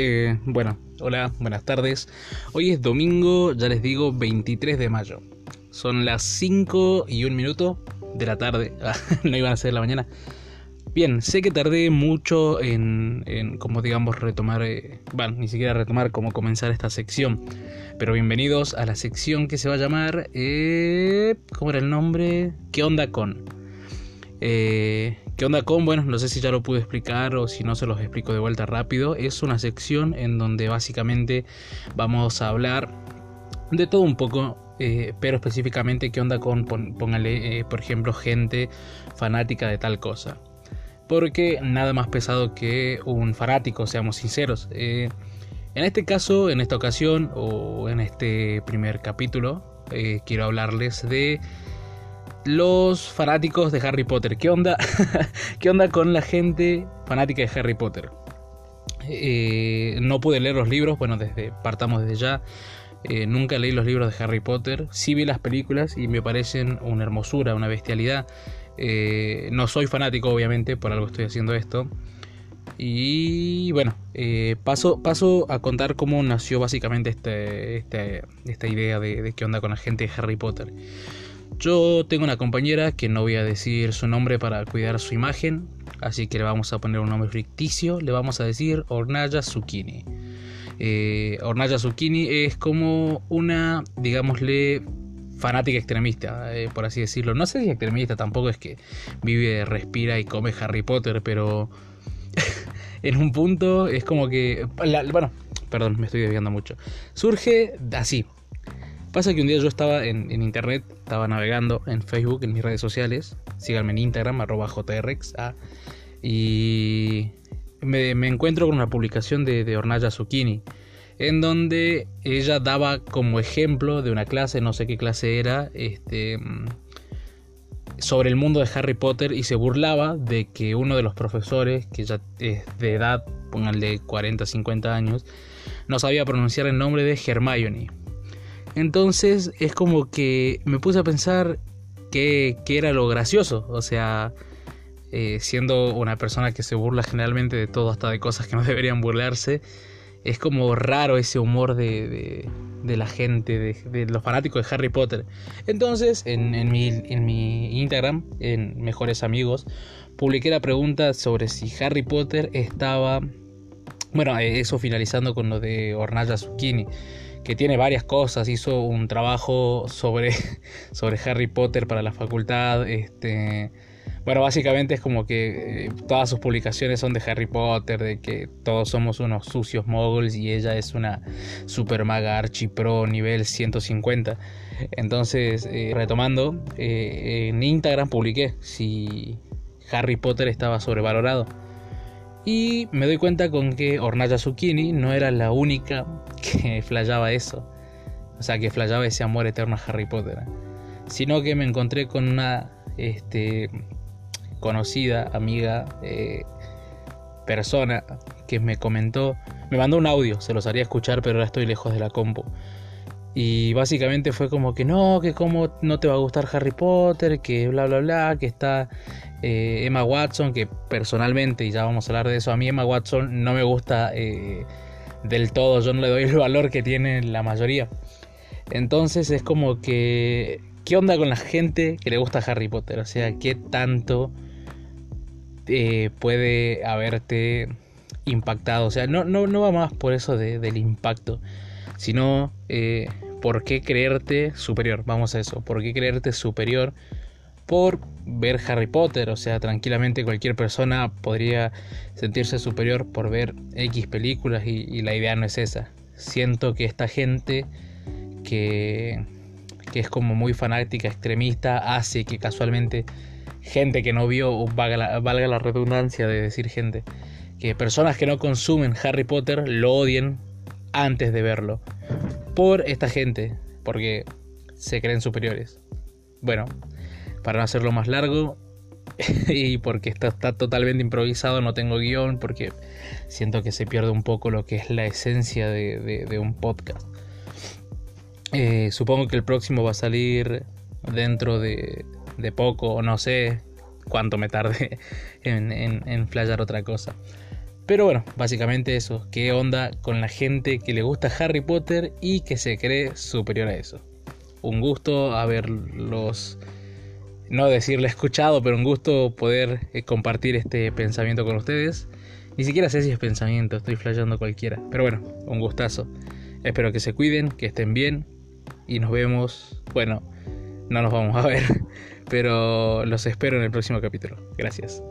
Eh, bueno, hola, buenas tardes. Hoy es domingo, ya les digo, 23 de mayo. Son las 5 y un minuto de la tarde. no iban a ser la mañana. Bien, sé que tardé mucho en, como digamos, retomar, eh, bueno, ni siquiera retomar, como comenzar esta sección. Pero bienvenidos a la sección que se va a llamar, eh, ¿cómo era el nombre? ¿Qué onda con? Eh, ¿Qué onda con? Bueno, no sé si ya lo pude explicar o si no se los explico de vuelta rápido. Es una sección en donde básicamente vamos a hablar de todo un poco, eh, pero específicamente qué onda con, póngale, por ejemplo, gente fanática de tal cosa porque nada más pesado que un fanático, seamos sinceros. Eh, en este caso, en esta ocasión o en este primer capítulo, eh, quiero hablarles de los fanáticos de Harry Potter. ¿Qué onda? ¿Qué onda con la gente fanática de Harry Potter? Eh, no pude leer los libros, bueno, desde partamos desde ya. nunca leí los libros de Harry Potter, sí vi las películas y me parecen una hermosura, una bestialidad. Eh, no soy fanático, obviamente, por algo estoy haciendo esto. Y bueno, eh, paso, paso a contar cómo nació básicamente este, este, esta idea de, qué onda con la gente de Harry Potter. Yo tengo una compañera que no voy a decir su nombre para cuidar su imagen, así que le vamos a poner un nombre ficticio, le vamos a decir Ornaya Zucchini. Eh, Ornaya Zucchini es como una, digámosle, fanática extremista, eh, por así decirlo. No sé si extremista, tampoco es que vive, respira y come Harry Potter, pero en un punto es como que... bueno, perdón, me estoy desviando mucho. Surge así. Pasa que un día yo estaba en, internet, estaba navegando en Facebook, en mis redes sociales. Síganme en Instagram, arroba jrx. Y me, encuentro con una publicación de, de Zucchini en donde ella daba como ejemplo de una clase, no sé qué clase era, este, sobre el mundo de Harry Potter y se burlaba de que uno de los profesores, que ya es de edad, pónganle 40, 50 años, no sabía pronunciar el nombre de Hermione. Entonces es como que me puse a pensar que, era lo gracioso, o sea, eh, siendo una persona que se burla generalmente de todo, hasta de cosas que no deberían burlarse, es como raro ese humor de, de, la gente, de, los fanáticos de Harry Potter. Entonces, en, mi, en mi Instagram, en Mejores Amigos, publiqué la pregunta sobre si Harry Potter estaba... Bueno, eso finalizando con lo de Ornalla Zucchini, que tiene varias cosas, hizo un trabajo sobre, sobre Harry Potter para la facultad, este bueno, básicamente es como que eh, todas sus publicaciones son de Harry Potter, de que todos somos unos sucios moguls y ella es una super maga archi pro nivel 150. Entonces, eh, retomando, eh, en Instagram publiqué si Harry Potter estaba sobrevalorado. Y me doy cuenta con que Ornaya Zucchini no era la única que flayaba eso. O sea, que flayaba ese amor eterno a Harry Potter. Sino que me encontré con una este, conocida, amiga, eh, persona que me comentó, me mandó un audio, se los haría escuchar, pero ahora estoy lejos de la compu. Y básicamente fue como que no, que como no te va a gustar Harry Potter, que bla bla bla, que está eh, Emma Watson, que personalmente, y ya vamos a hablar de eso, a mí Emma Watson no me gusta eh, del todo, yo no le doy el valor que tiene la mayoría. Entonces es como que, ¿qué onda con la gente que le gusta Harry Potter? O sea, ¿qué tanto eh, puede haberte impactado. O sea, no, no, no va más por eso del impacto, sino por qué creerte superior. Vamos a eso, por qué creerte superior por ver Harry Potter. O sea, tranquilamente cualquier persona podría sentirse superior por ver X películas y, la idea no es esa. Siento que esta gente que, que es como muy fanática, extremista, hace que casualmente gente que no vio, valga la redundancia de decir gente, que personas que no consumen Harry Potter lo odien antes de verlo. Por esta gente, porque se creen superiores. Bueno, para no hacerlo más largo y porque está, está totalmente improvisado, no tengo guion, porque siento que se pierde un poco lo que es la esencia de, un podcast. Eh, supongo que el próximo va a salir dentro de, de poco, o no sé cuánto me tarde en, en, flayar otra cosa. Pero bueno, básicamente eso. ¿Qué onda con la gente que le gusta Harry Potter y que se cree superior a eso? Un gusto haberlos, no decirle escuchado, pero un gusto poder eh, compartir este pensamiento con ustedes. Ni siquiera sé si es pensamiento, estoy flasheando cualquiera. Pero bueno, un gustazo. Espero que se cuiden, que estén bien. Y nos vemos. Bueno, no nos vamos a ver. Pero los espero en el próximo capítulo. Gracias.